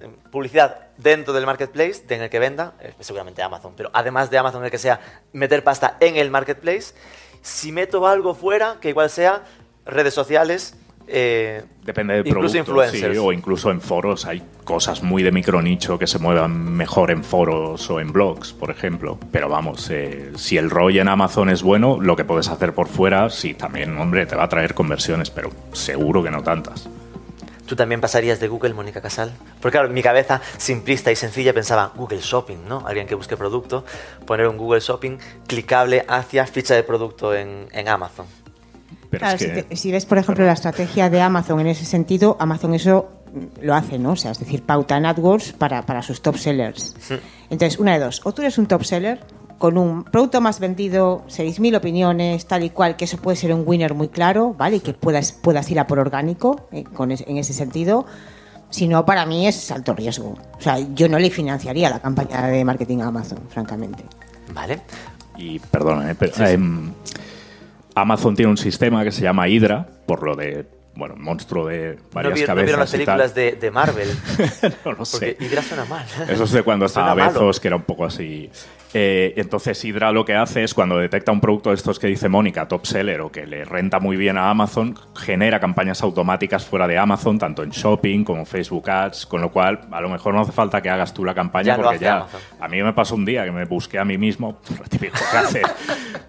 eh, publicidad dentro del marketplace, en el que venda, eh, seguramente Amazon, pero además de Amazon, el que sea, meter pasta en el marketplace. Si meto algo fuera, que igual sea redes sociales, eh, Depende del incluso producto, influencers. sí, o incluso en foros. Hay cosas muy de micronicho que se muevan mejor en foros o en blogs, por ejemplo. Pero vamos, eh, si el ROI en Amazon es bueno, lo que puedes hacer por fuera, sí, también, hombre, te va a traer conversiones, pero seguro que no tantas. ¿Tú también pasarías de Google, Mónica Casal? Porque claro, mi cabeza simplista y sencilla pensaba Google Shopping, ¿no? Alguien que busque producto, poner un Google Shopping clicable hacia ficha de producto en, en Amazon. Pero Claro, es que, si, te- si ves, por ejemplo, la estrategia de Amazon en ese sentido, Amazon eso lo hace, ¿no? O sea, es decir, pauta en AdWords para, para sus top sellers. Entonces, una de dos. O tú eres un top seller con un producto más vendido, 6.000 opiniones, tal y cual, que eso puede ser un winner muy claro, ¿vale? Y que puedas, puedas ir a por orgánico eh, con es- en ese sentido. Si no, para mí es alto riesgo. O sea, yo no le financiaría la campaña de marketing a Amazon, francamente. ¿Vale? y perdona, eh, pero, em, Amazon tiene un sistema que se llama Hydra, por lo de, bueno, monstruo de ¿No, varias vi- no cabezas. vieron las películas de, de Marvel? no lo sé. Porque Hydra suena mal. Eso es de cuando estaba. Bezos, que era un poco así. Eh, entonces, Hydra lo que hace es cuando detecta un producto de estos que dice Mónica, top seller, o que le renta muy bien a Amazon, genera campañas automáticas fuera de Amazon, tanto en shopping como Facebook Ads, con lo cual a lo mejor no hace falta que hagas tú la campaña Ya porque hace ya. Amazon. A mí me pasó un día que me busqué a mí mismo, lo típico que hace.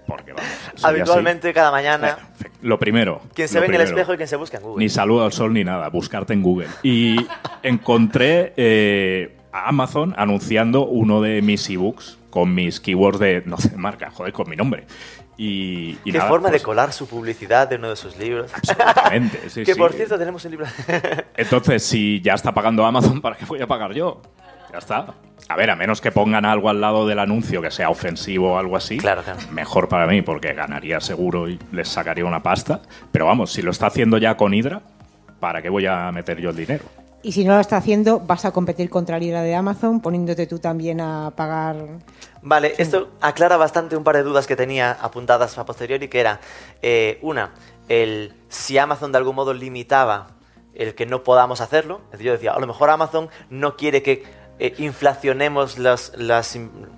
Porque vamos. Habitualmente cada mañana, así. Lo primero. quien se ve en el espejo y quien se busca en Google. Ni saludo al sol ni nada, buscarte en Google. Y encontré eh, a Amazon anunciando uno de mis ebooks con mis keywords de, no sé, marca, joder, con mi nombre. Y, y Qué nada, forma pues, de colar su publicidad de uno de sus libros. Absolutamente, sí, que sí. por cierto tenemos un libro. Entonces, si ya está pagando Amazon, ¿para qué voy a pagar yo? Ya está. A ver, a menos que pongan algo al lado del anuncio que sea ofensivo o algo así, Claro, claro. mejor para mí, porque ganaría seguro y les sacaría una pasta. Pero vamos, si lo está haciendo ya con Hydra, ¿para qué voy a meter yo el dinero? Y si no lo está haciendo, vas a competir contra la ira de Amazon, poniéndote tú también a pagar. Vale, esto aclara bastante un par de dudas que tenía apuntadas a posteriori, que era, eh, una, el si Amazon de algún modo limitaba el que no podamos hacerlo. Es decir, yo decía, a lo mejor Amazon no quiere que eh, inflacionemos las,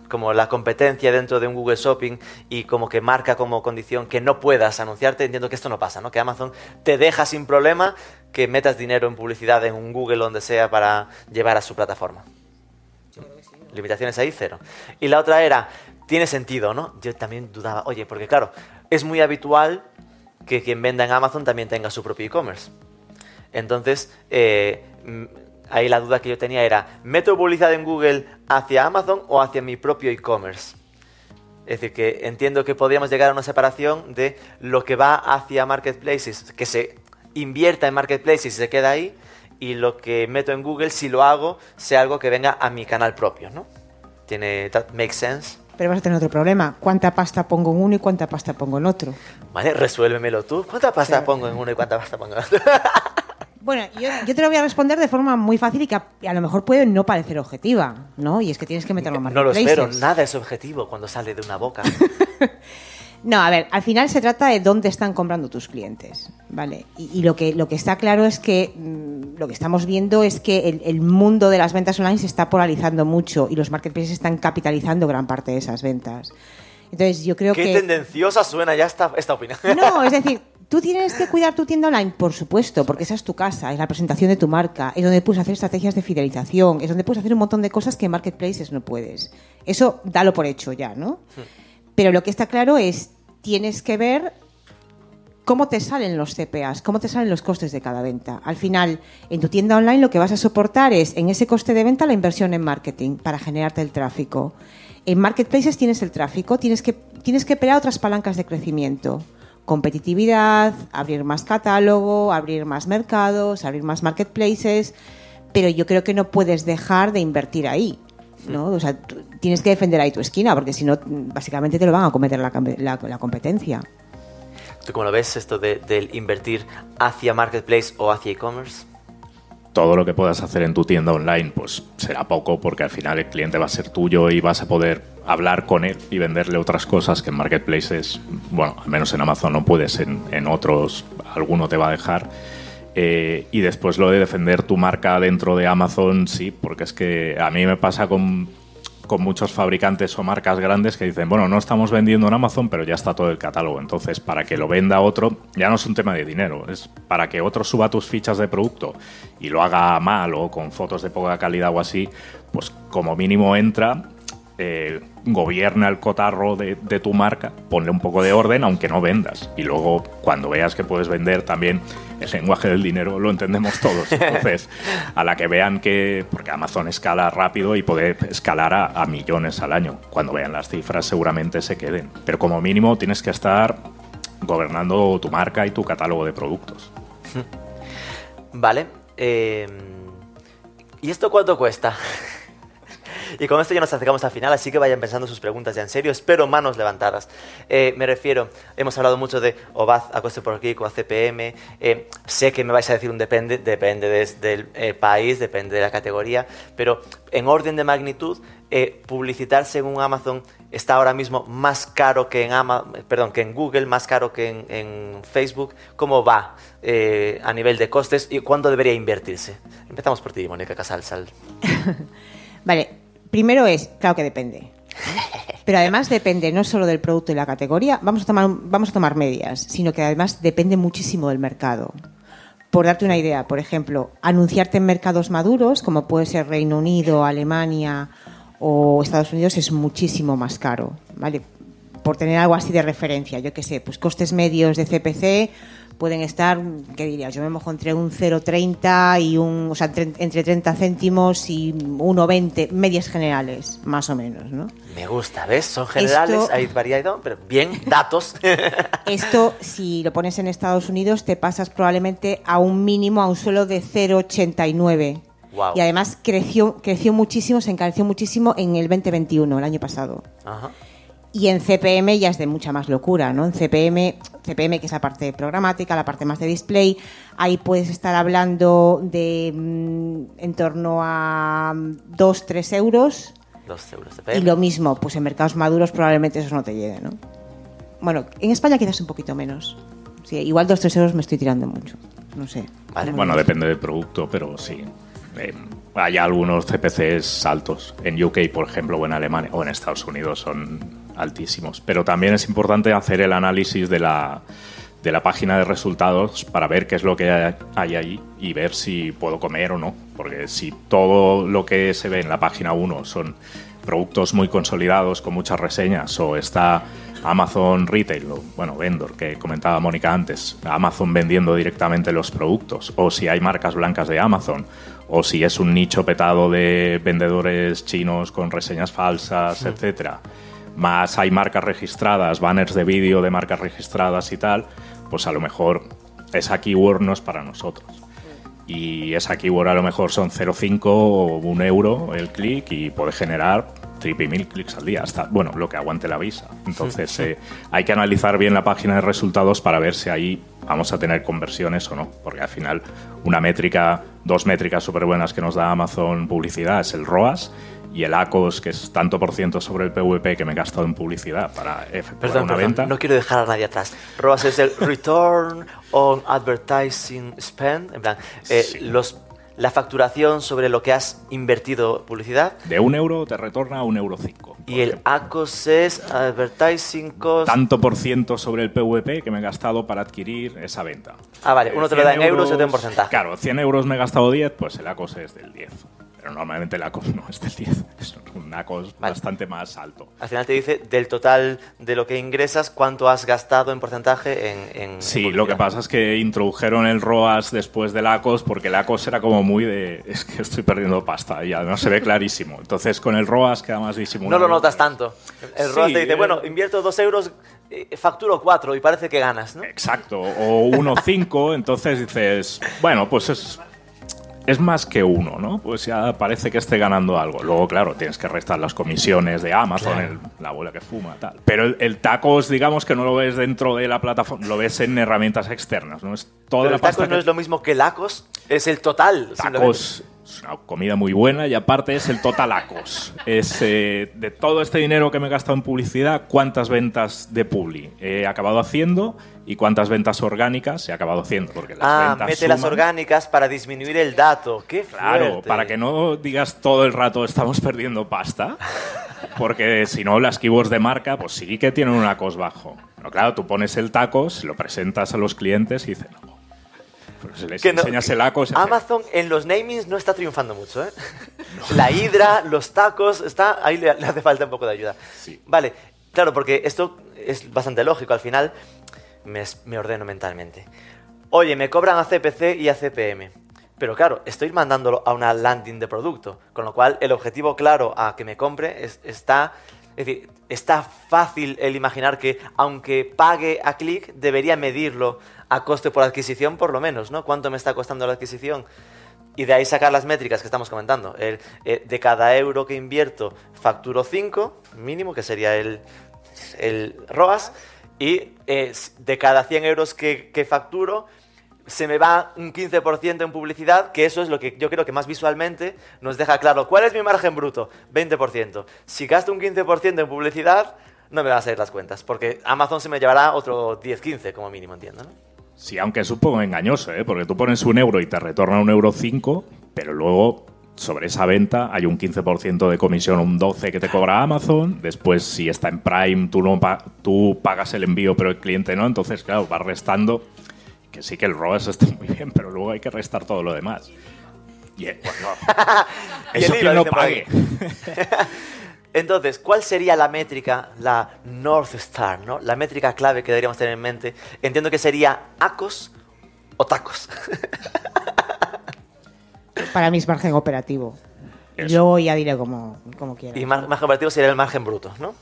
como la competencia dentro de un Google Shopping y como que marca como condición que no puedas anunciarte. Entiendo que esto no pasa, ¿no? Que Amazon te deja sin problema que metas dinero en publicidad en un Google donde sea para llevar a su plataforma. Limitaciones ahí, cero. Y la otra era, tiene sentido, ¿no? Yo también dudaba, oye, porque claro, es muy habitual que quien venda en Amazon también tenga su propio e-commerce. Entonces, eh, ahí la duda que yo tenía era, ¿meto publicidad en Google hacia Amazon o hacia mi propio e-commerce? Es decir, que entiendo que podríamos llegar a una separación de lo que va hacia marketplaces, que se invierta en marketplaces y se queda ahí, y lo que meto en Google, si lo hago, sea algo que venga a mi canal propio, ¿no? Tiene, that makes sense. Pero vas a tener otro problema. ¿Cuánta pasta pongo en uno y cuánta pasta pongo en otro? Vale, resuélvemelo tú. ¿Cuánta pasta pongo en uno y cuánta pasta pongo en otro? Bueno, yo, yo te lo voy a responder de forma muy fácil y que a, a lo mejor puede no parecer objetiva, ¿no? Y es que tienes que meterlo en No lo espero, nada es objetivo cuando sale de una boca. No, a ver, al final se trata de dónde están comprando tus clientes, ¿vale? Y, y lo, que, lo que está claro es que mm, lo que estamos viendo es que el, el mundo de las ventas online se está polarizando mucho y los marketplaces están capitalizando gran parte de esas ventas. Entonces yo creo Qué que... tendenciosa suena ya esta, esta opinión. No, es decir, tú tienes que cuidar tu tienda online, por supuesto, porque esa es tu casa, es la presentación de tu marca, es donde puedes hacer estrategias de fidelización, es donde puedes hacer un montón de cosas que en marketplaces no puedes. Eso dalo por hecho ya, ¿no? Pero lo que está claro es, tienes que ver cómo te salen los CPAs, cómo te salen los costes de cada venta. Al final, en tu tienda online lo que vas a soportar es en ese coste de venta la inversión en marketing para generarte el tráfico. En marketplaces tienes el tráfico, tienes que, tienes que pelear otras palancas de crecimiento. Competitividad, abrir más catálogo, abrir más mercados, abrir más marketplaces, pero yo creo que no puedes dejar de invertir ahí. ¿no? O sea, tienes que defender ahí tu esquina, porque si no, básicamente te lo van a cometer la, cam- la- la competencia. ¿Tú cómo lo ves esto de, del invertir hacia marketplace o hacia e-commerce? Todo lo que puedas hacer en tu tienda online, pues será poco porque al final el cliente va a ser tuyo y vas a poder hablar con él y venderle otras cosas que en marketplaces, bueno, al menos en Amazon no puedes, en, en otros alguno te va a dejar. Eh, y después lo de defender tu marca dentro de Amazon, sí, porque es que a mí me pasa con, con muchos fabricantes o marcas grandes que dicen, bueno, no estamos vendiendo en Amazon, pero ya está todo el catálogo. Entonces, para que lo venda otro, ya no es un tema de dinero, es para que otro suba tus fichas de producto y lo haga mal o con fotos de poca calidad o así, pues como mínimo entra, eh, gobierna el cotarro de, de tu marca, ponle un poco de orden, aunque no vendas. Y luego, cuando veas que puedes vender también el lenguaje del dinero, lo entendemos todos. Entonces, a la que vean que, porque Amazon escala rápido y puede escalar a, a millones al año, cuando vean las cifras seguramente se queden. Pero como mínimo tienes que estar gobernando tu marca y tu catálogo de productos. Vale. eh, ¿Y esto cuánto cuesta? Y con esto ya nos acercamos al final, así que vayan pensando sus preguntas ya en serio. Espero manos levantadas. Eh, me refiero, hemos hablado mucho de OBAZ a coste por clic o a CPM. eh, sé que me vais a decir un depende, depende del eh, país, depende de la categoría, pero en orden de magnitud, publicitarse en un Amazon está ahora mismo más caro que en Ama- perdón, que en Google, más caro que en, Facebook. ¿Cómo va a nivel de costes y cuándo debería invertirse? Empezamos por ti, Mónica Casal. Sal. Vale, primero es, claro que depende. Pero además depende no solo del producto y la categoría, vamos a tomar, vamos a tomar medias, sino que además depende muchísimo del mercado. Por darte una idea, por ejemplo, anunciarte en mercados maduros, como puede ser Reino Unido, Alemania o Estados Unidos, es muchísimo más caro, ¿vale? Por tener algo así de referencia, yo qué sé, pues costes medios de CPC pueden estar, ¿qué dirías? Yo me mojo entre un 0,30 y un, o sea, entre, entre 30 céntimos y 1,20, medias generales, más o menos, ¿no? Me gusta, ¿ves? Son generales, Esto- hay variedad, pero bien, datos. Esto, si lo pones en Estados Unidos, te pasas probablemente a un mínimo, a un suelo de 0,89. Guau. Y además creció, creció muchísimo, se encareció muchísimo en el 2021, el año pasado. Ajá. Y en CPM ya es de mucha más locura, ¿no? En CPM, CPM, que es la parte programática, la parte más de display, ahí puedes estar hablando de mm, en torno a 2, 3 euros. Dos euros de Y lo mismo, pues en mercados maduros probablemente eso no te llegue, ¿no? Bueno, en España quizás un poquito menos. Sí, igual 2, 3 euros me estoy tirando mucho. No sé. Vale. Bueno, depende del producto, pero sí. Eh, hay algunos CPCs altos. En UK, por ejemplo, o en Alemania, o en Estados Unidos son altísimos. Pero también es importante hacer el análisis de la, de la página de resultados para ver qué es lo que hay- ahí y ver si puedo comer o no. Porque si todo lo que se ve en la página 1 son productos muy consolidados con muchas reseñas o está Amazon Retail, o bueno, Vendor, que comentaba Mónica antes, Amazon vendiendo directamente los productos, o si hay marcas blancas de Amazon, o si es un nicho petado de vendedores chinos con reseñas falsas, etcétera, más hay marcas registradas, banners de vídeo de marcas registradas y tal, pues a lo mejor esa keyword no es para nosotros. Y esa keyword a lo mejor son 0,5 o un euro el clic y puede generar triple y mil clics al día, hasta, bueno, lo que aguante la visa. Entonces, eh, hay que analizar bien la página de resultados para ver si ahí vamos a tener conversiones o no, porque al final una métrica, dos métricas súper buenas que nos da Amazon publicidad es el ROAS y el ACOS, que es tanto por ciento sobre el PVP que me he gastado en publicidad para efectuar Perdón, una perdón, venta. no quiero dejar a nadie atrás. ROAS es el Return on Advertising Spend. En plan, eh, Sí. los, la facturación sobre lo que has invertido publicidad. De un euro te retorna un euro cinco. Y el. ACOS es Advertising Cost. tanto por ciento sobre el PVP que me he gastado para adquirir esa venta. Ah, vale, Eh, uno te lo 100 da en euros y otro en porcentaje. Claro, 100 euros me he gastado 10, pues el ACOS es del 10. Pero normalmente el ACOS no es del 10, es un ACOS Vale. bastante más alto. Al final te dice del total de lo que ingresas, cuánto has gastado en porcentaje en. en Sí, en lo que pasa es que introdujeron el ROAS después del ACOS porque el ACOS era como muy de es que estoy perdiendo pasta y además se ve clarísimo. Entonces con el ROAS queda más disimulado. No lo notas tanto. El Sí, ROAS te dice, eh. bueno, invierto dos euros, eh, facturo cuatro y parece que ganas, ¿no? Exacto, o 1.5, entonces dices, bueno, pues es, es más que uno, ¿no? Pues ya parece que esté ganando algo. Luego, claro, tienes que restar las comisiones de Amazon, el- la abuela que fuma, tal. Pero el, el tacos, digamos que no lo ves dentro de la plataforma, lo ves en herramientas externas, ¿no? Es toda Pero la el pasta tacos no es lo mismo que el ACOS, es el total. Tacos es una comida muy buena y aparte es el totalacos. Es eh, de todo este dinero que me he gastado en publicidad, cuántas ventas de publi he acabado haciendo y cuántas ventas orgánicas he acabado haciendo. Porque las Ah, ventas mete las orgánicas para disminuir el dato. ¡Qué Claro, fuerte! para que no digas todo el rato estamos perdiendo pasta. Porque si no, las keywords de marca, pues sí que tienen un ACOS bajo. Pero claro, tú pones el tacos, lo presentas a los clientes y dicen, no. Pero les Que no- enseñas el ACOS, Amazon en los namings no está triunfando mucho, ¿eh? La hidra, los tacos, está ahí le, le hace falta un poco de ayuda. Sí. Vale, claro, porque esto es bastante lógico. Al final me, ordeno mentalmente. Oye, me cobran a CPC y a CPM. Pero claro, estoy mandándolo a una landing de producto. Con lo cual, el objetivo claro a que me compre es- está... Es decir, está fácil el imaginar que aunque pague a clic, debería medirlo a coste por adquisición por lo menos, ¿no? ¿Cuánto me está costando la adquisición? Y de ahí sacar las métricas que estamos comentando. El, eh, de cada euro que invierto, facturo 5, mínimo, que sería el, el ROAS. Y eh, de cada 100 euros que, facturo, se me va un 15% en publicidad, que eso es lo que yo creo que más visualmente nos deja claro. ¿Cuál es mi margen bruto? 20%. Si gasto un 15% en publicidad, no me van a salir las cuentas, porque Amazon se me llevará otro 10-15 como mínimo, entiendo, ¿no? Sí, aunque es un poco engañoso, ¿eh? porque tú pones un euro y te retorna un euro cinco, pero luego sobre esa venta hay un 15% de comisión, un 12% que te cobra Amazon. Después, si está en Prime, tú, no pa- tú pagas el envío, pero el cliente no. Entonces, claro, vas restando. Que sí que el ROAS está muy bien, pero luego hay que restar todo lo demás. Y, eh, bueno, eso quien pague. Entonces, ¿cuál sería la métrica, la North Star, ¿no? La métrica clave que deberíamos tener en mente. Entiendo que sería ACOS o tacos. Para mí es margen operativo. Eso. luego ya diré como, como quiera. y mar- margen operativo sería el margen bruto, ¿no?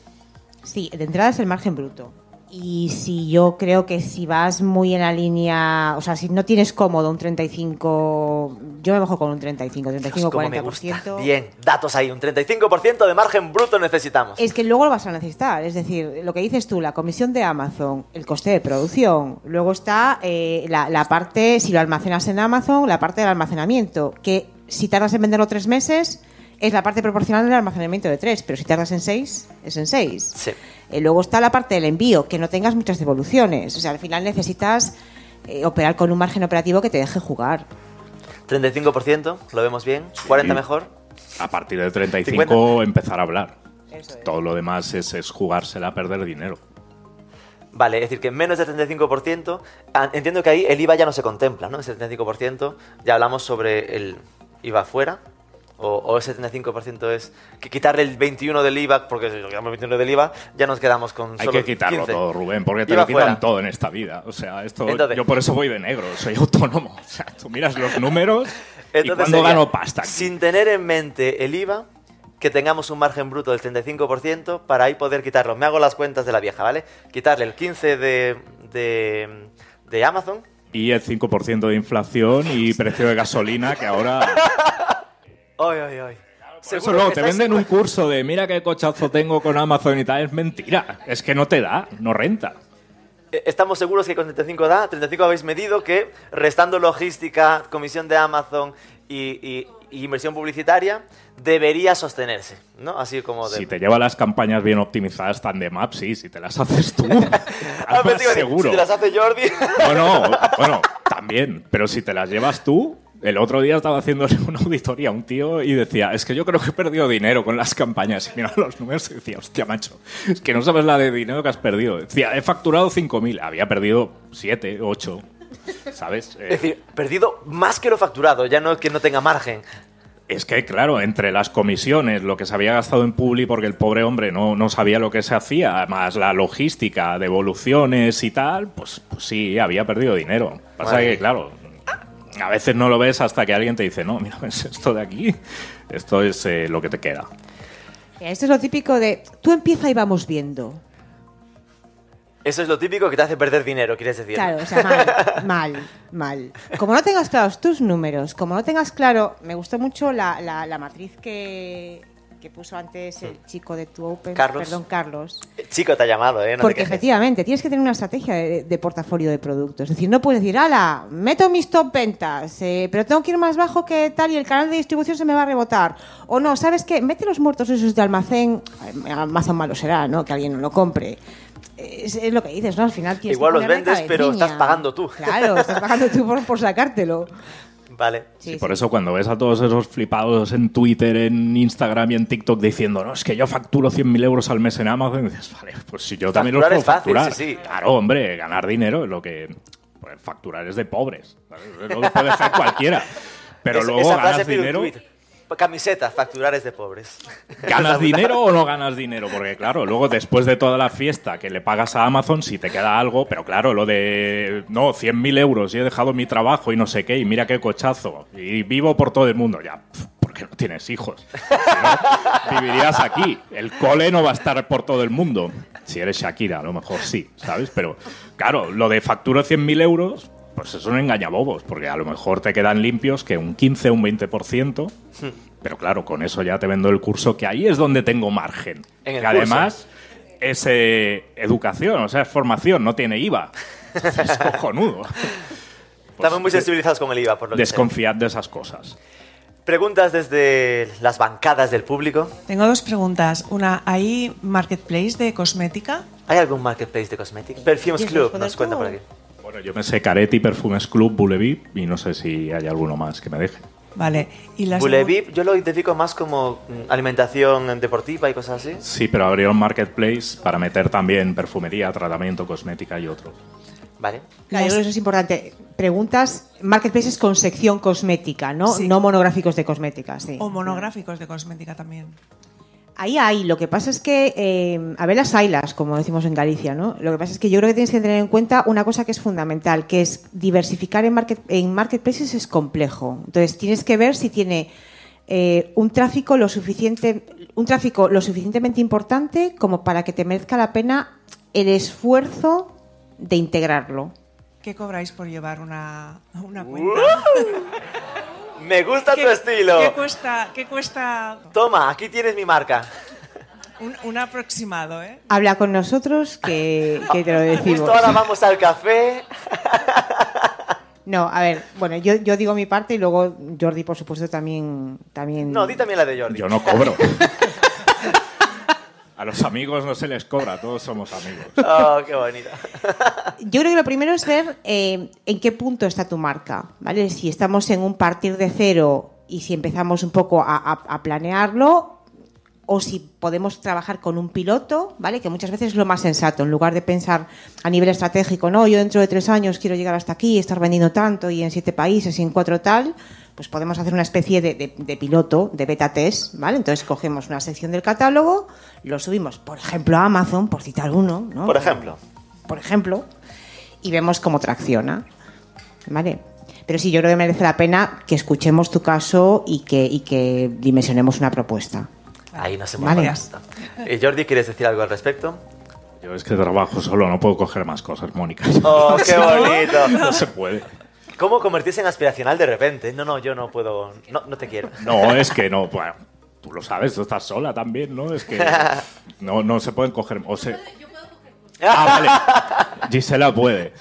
Sí, de entrada es el margen bruto. Y si yo creo que si vas muy en la línea, o sea, si no tienes cómodo un 35, yo me bajo con un 35, 35, Cómo me gusta. 40%. Bien, datos ahí, un 35% de margen bruto necesitamos. Es que luego lo vas a necesitar. Es decir, lo que dices tú, la comisión de Amazon, el coste de producción. Luego está eh, la, la parte, si lo almacenas en Amazon, la parte del almacenamiento. Que si tardas en venderlo tres meses, es la parte proporcional del almacenamiento de tres. Pero si tardas en seis, es en seis. Sí. Eh, luego está la parte del envío, que no tengas muchas devoluciones. O sea, al final necesitas eh, operar con un margen operativo que te deje jugar. 35%, lo vemos bien. 40 Sí. mejor. A partir de 35 50. empezar a hablar. Eso es. Todo lo demás es, es jugársela a perder dinero. Vale, es decir, que menos del 35%, ah, entiendo que ahí el IVA ya no se contempla, ¿no? Ese 35%, ya hablamos sobre el IVA fuera, o, o ese 75% es que quitarle el 21 del IVA, porque si lo quitamos el 21 del IVA, ya nos quedamos con Hay solo que quitarlo 15. todo, Rubén, porque te IVA lo quitan fuera. todo en esta vida. O sea, esto Entonces- yo por eso voy de negro, soy autónomo. O sea, tú miras los números y cuando sería, gano pasta. aquí. Sin tener en mente el IVA, que tengamos un margen bruto del 35% para ahí poder quitarlo. Me hago las cuentas de la vieja, ¿vale? Quitarle el 15% de, de, de Amazon, Y el 5% de inflación y precio de gasolina que ahora... Ay, ay, ay. Eso luego que te venden un curso de mira qué cochazo tengo con Amazon y tal. Es mentira. Es que no te da, no renta. Eh, Estamos seguros que con 35 da, 35 habéis medido que restando logística, comisión de Amazon y, y- y inversión publicitaria, debería sostenerse, ¿no? Así como de... Si te lleva las campañas bien optimizadas Tandem App, sí. Si te las haces tú, Ah, seguro. Si te las hace Jordi... Bueno, bueno, también. Pero si te las llevas tú, el otro día estaba haciéndole una auditoría a un tío y decía, es que yo creo que he perdido dinero con las campañas. Y miraba los números y decía, hostia, macho, es que no sabes la de dinero que has perdido. Decía, he facturado 5.000, había perdido 7, 8, ¿sabes? Eh, Es decir, perdido más que lo facturado, ya no que no tenga margen. Es que, claro, entre las comisiones, lo que se había gastado en Publi, porque el pobre hombre no, no sabía lo que se hacía, más la logística, devoluciones y tal, pues, pues sí, había perdido dinero. Pasa Madre que, claro, a veces no lo ves hasta que alguien te dice, no, mira, es esto de aquí, esto es eh, lo que te queda. Esto es lo típico de tú empieza y vamos viendo. Eso es lo típico que te hace perder dinero, quieres decir. Claro, o sea, mal, mal, mal. Como no tengas claros tus números, como no tengas claro, me gustó mucho la, la- la matriz que, que puso antes el chico de tu Open, Carlos. perdón, Carlos. Chico te ha llamado, ¿eh? No Porque efectivamente tienes que tener una estrategia de, de portafolio de productos. Es decir, no puedes decir, ala, meto mis top ventas, eh, pero tengo que ir más bajo que tal y el canal de distribución se me va a rebotar. O no, ¿sabes qué? Mete los muertos esos de almacén. eh, Amazon malo será, ¿no? Que alguien no lo compre. Es, lo que dices, ¿no? Al final Igual los vendes, pero estás pagando tú. Claro, estás pagando tú por, por sacártelo. Vale. Sí, por eso cuando ves a todos esos flipados en Twitter, en Instagram y en TikTok diciendo, no, es que yo facturo 100.000 euros al mes en Amazon, dices, vale, pues si yo también Facturar los es puedo fácil, facturar. sí, sí. Claro, hombre, ganar dinero es lo que... pues, facturar es de pobres. lo puede hacer cualquiera. Pero Es- luego ganas dinero... Camiseta, facturar es de pobres. ¿Ganas dinero o no ganas dinero? Porque claro, luego después de toda la fiesta que le pagas a Amazon, si te queda algo, pero claro, lo de, no, 100.000 euros y he dejado mi trabajo y no sé qué, y mira qué cochazo, y vivo por todo el mundo, ya, porque no tienes hijos. Si no, vivirías aquí. El cole no va a estar por todo el mundo. Si eres Shakira, a lo mejor sí, ¿sabes? Pero claro, lo de facturo 100.000 euros, pues es un engañabobos, porque a lo mejor te quedan limpios que un 15 o un 20%, pero claro, con eso ya te vendo el curso, que ahí es donde tengo margen. En el que además es eh, educación, o sea, es formación, no tiene IVA. Es cojonudo. Pues, Estamos muy sensibilizados con el IVA, por lo que. Desconfiad de esas cosas. Preguntas desde las bancadas del público. Tengo dos preguntas. Una, ¿hay marketplace de cosmética? ¿Hay algún marketplace de cosméticos? Perfumes ¿Quieres Club nos cuenta por aquí. Bueno, yo me sé Caretti, Perfumes Club, Bulevip y no sé si hay alguno más que me deje. Vale. Y la Bulevip yo lo identifico más como mm, alimentación deportiva y cosas así. Sí, pero abrieron Marketplace para meter también perfumería, tratamiento, cosmética y otros. Vale. Claro, yo creo que eso es importante. Preguntas, marketplaces con sección cosmética, ¿no? Sí. No monográficos de cosmética, sí. O monográficos de cosmética también. Ahí hay, lo que pasa es que, eh, a ver las ailas, como decimos en Galicia, ¿no? Lo que pasa es que yo creo que tienes que tener en cuenta una cosa que es fundamental, que es diversificar en, market, en marketplaces es complejo. Entonces tienes que ver si tiene eh, un tráfico lo suficiente, un tráfico lo suficientemente importante como para que te merezca la pena el esfuerzo de integrarlo. ¿Qué cobráis por llevar una, una cuenta? Me gusta ¿Qué- tu estilo. ¿Qué cuesta, qué cuesta Toma, aquí tienes mi marca. un, un aproximado, eh? Habla con nosotros que, que te lo decimos. Justo ahora vamos al café. No, a ver, bueno, yo, yo digo mi parte y luego Jordi, por supuesto, también... también... No, di también la de Jordi. Yo no cobro. A los amigos no se les cobra, todos somos amigos. Oh, qué bonito. Yo creo que lo primero es ver eh, en qué punto está tu marca, ¿vale? Si estamos en un partir de cero y si empezamos un poco a, a- a planearlo o si podemos trabajar con un piloto, ¿vale? Que muchas veces es lo más sensato, en lugar de pensar a nivel estratégico, no, yo dentro de tres años quiero llegar hasta aquí, estar vendiendo tanto y en siete países y en cuatro tal, pues podemos hacer una especie de, de- de piloto, de beta test, ¿vale? Entonces cogemos una sección del catálogo, lo subimos, por ejemplo, a Amazon, por citar uno, ¿no? Por ejemplo. por ejemplo, y vemos cómo tracciona. ¿Vale? Pero sí, yo creo que merece la pena que escuchemos tu caso y que, y que dimensionemos una propuesta. Ahí nos hemos Vale. Eh, Jordi, ¿quieres decir algo al respecto? Yo es que trabajo solo, no puedo coger más cosas, Mónica. Oh, qué bonito. No se puede. ¿Cómo convertirse en aspiracional de repente? No, no, yo no puedo. No, no te quiero. No, es que no, bueno, tú lo sabes, tú estás sola también, ¿no? Es que no, no se pueden coger... O se... Ah, vale. Gisela puede.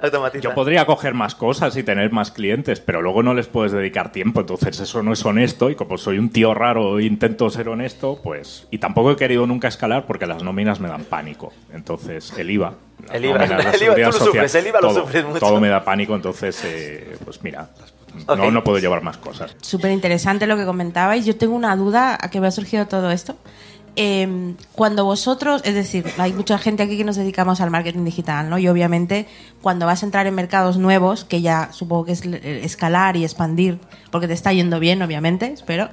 Automatiza. Yo podría coger más cosas y tener más clientes, pero luego no les puedes dedicar tiempo, entonces eso no es honesto y como soy un tío raro e intento ser honesto, pues... Y tampoco he querido nunca escalar porque las nóminas me dan pánico. Entonces, el IVA... El IVA, nóminas, el IVA, tú lo social, sufres, el IVA lo todo, sufres mucho. Todo me da pánico, entonces, eh, pues mira, no, no puedo llevar más cosas. Súper interesante lo que comentabais. Yo tengo una duda a que me ha surgido todo esto. Eh, cuando vosotros, es decir, hay mucha gente aquí que nos dedicamos al marketing digital, ¿no? Y obviamente cuando vas a entrar en mercados nuevos, que ya supongo que es eh, escalar y expandir, porque te está yendo bien, obviamente, espero,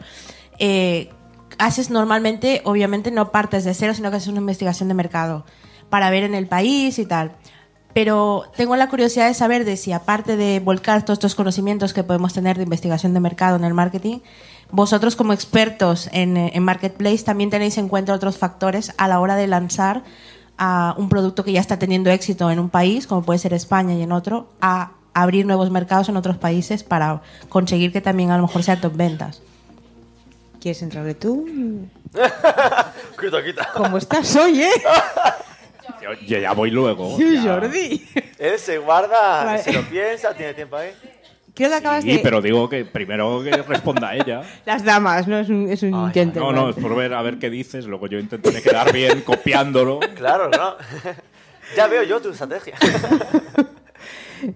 eh, haces normalmente, obviamente no partes de cero, sino que haces una investigación de mercado para ver en el país y tal. Pero tengo la curiosidad de saber de si aparte de volcar todos estos conocimientos que podemos tener de investigación de mercado en el marketing, vosotros como expertos en, eh, en Marketplace también tenéis en cuenta otros factores a la hora de lanzar a un producto que ya está teniendo éxito en un país, como puede ser España y en otro, a abrir nuevos mercados en otros países para conseguir que también a lo mejor sea top ventas. ¿Quieres entrarle tú? Quita, quita. ¿Cómo estás hoy, eh? Yo, yo ya voy luego. Sí, ya. Jordi. Él se guarda, Vale. se lo piensa, tiene tiempo ahí. Creo que acabas Sí, de... pero digo que primero que responda ella. Las damas, ¿no? Es un, es un intento. No, no, es por ver a ver qué dices, luego yo intentaré quedar bien copiándolo. Claro, ¿no? ya veo yo tu estrategia.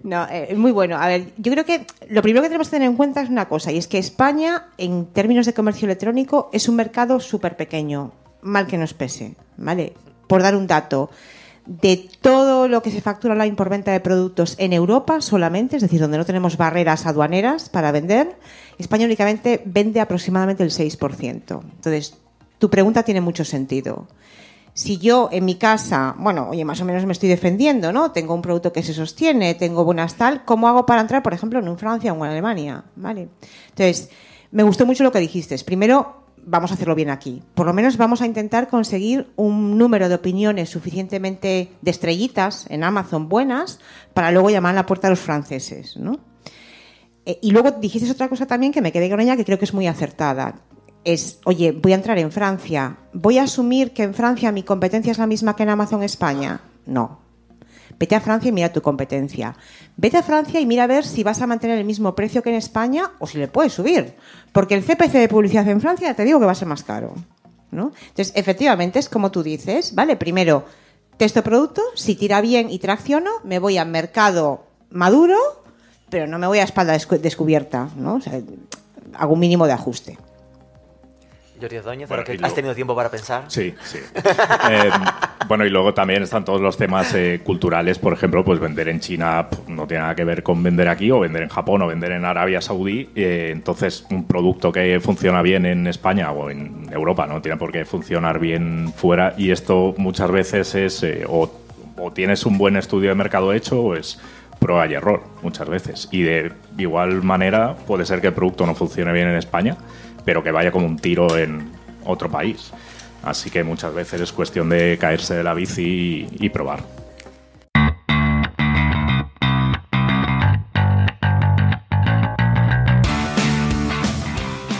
No, eh, muy bueno. A ver, yo creo que lo primero que tenemos que tener en cuenta es una cosa, y es que España, en términos de comercio electrónico, es un mercado súper pequeño, mal que nos pese, ¿vale? Por dar un dato, de todo lo que se factura online por venta de productos en Europa solamente, es decir, donde no tenemos barreras aduaneras para vender, España únicamente vende aproximadamente el 6%. Entonces, tu pregunta tiene mucho sentido si yo en mi casa, bueno, oye, más o menos me estoy defendiendo, ¿no? Tengo un producto que se sostiene, tengo buenas tal, ¿cómo hago para entrar, por ejemplo, en Francia o en Alemania? ¿Vale? Entonces, me gustó mucho lo que dijiste. Primero, vamos a hacerlo bien aquí. Por lo menos vamos a intentar conseguir un número de opiniones suficientemente de estrellitas en Amazon buenas para luego llamar a la puerta a los franceses, ¿no? Eh, y luego dijiste otra cosa también que me quedé con ella que creo que es muy acertada. Es, oye, voy a entrar en Francia. ¿Voy a asumir que en Francia mi competencia es la misma que en Amazon España? No. Vete a Francia y mira tu competencia. Vete a Francia y mira a ver si vas a mantener el mismo precio que en España o si le puedes subir. Porque el CPC de publicidad en Francia te digo que va a ser más caro. ¿no? Entonces, efectivamente, es como tú dices, ¿vale? Primero, testo producto, si tira bien y tracciono, me voy al mercado maduro, pero no me voy a espalda descu- descubierta, ¿no? O sea, hago un mínimo de ajuste. Jordi Ordóñez, Bueno, ¿a lo que y luego- ¿has tenido tiempo para pensar? Sí, sí. Eh, bueno, y luego también están todos los temas eh, culturales, por ejemplo, pues vender en China no tiene nada que ver con vender aquí, o vender en Japón, o vender en Arabia Saudí. Eh, entonces, un producto que funciona bien en España o en Europa no tiene por qué funcionar bien fuera, y esto muchas veces es eh, o tienes un buen estudio de mercado hecho, o es prueba y error, muchas veces. Y de igual manera, puede ser que el producto no funcione bien en España, pero que vaya como un tiro en otro país. Así que muchas veces es cuestión de caerse de la bici y, y probar.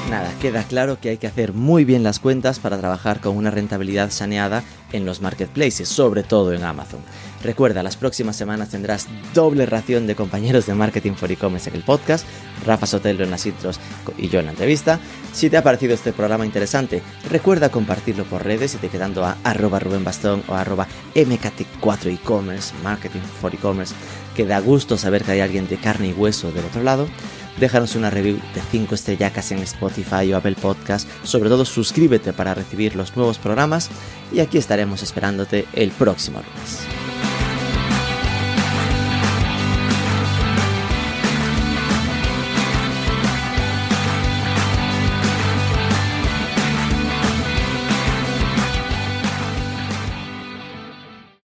Nada, queda claro que hay que hacer muy bien las cuentas para trabajar con una rentabilidad saneada en los marketplaces, sobre todo en Amazon. Recuerda, las próximas semanas tendrás doble ración de compañeros de Marketing for E-Commerce en el podcast, Rafa Sotelo en las intros y yo en la entrevista. Si te ha parecido este programa interesante, recuerda compartirlo por redes etiquetando a arroba Rubén Bastón o arroba MKT4 e-commerce, Marketing for E-Commerce, que da gusto saber que hay alguien de carne y hueso del otro lado. Déjanos una review de 5 estrellacas en Spotify o Apple Podcast. Sobre todo suscríbete para recibir los nuevos programas y aquí estaremos esperándote el próximo lunes.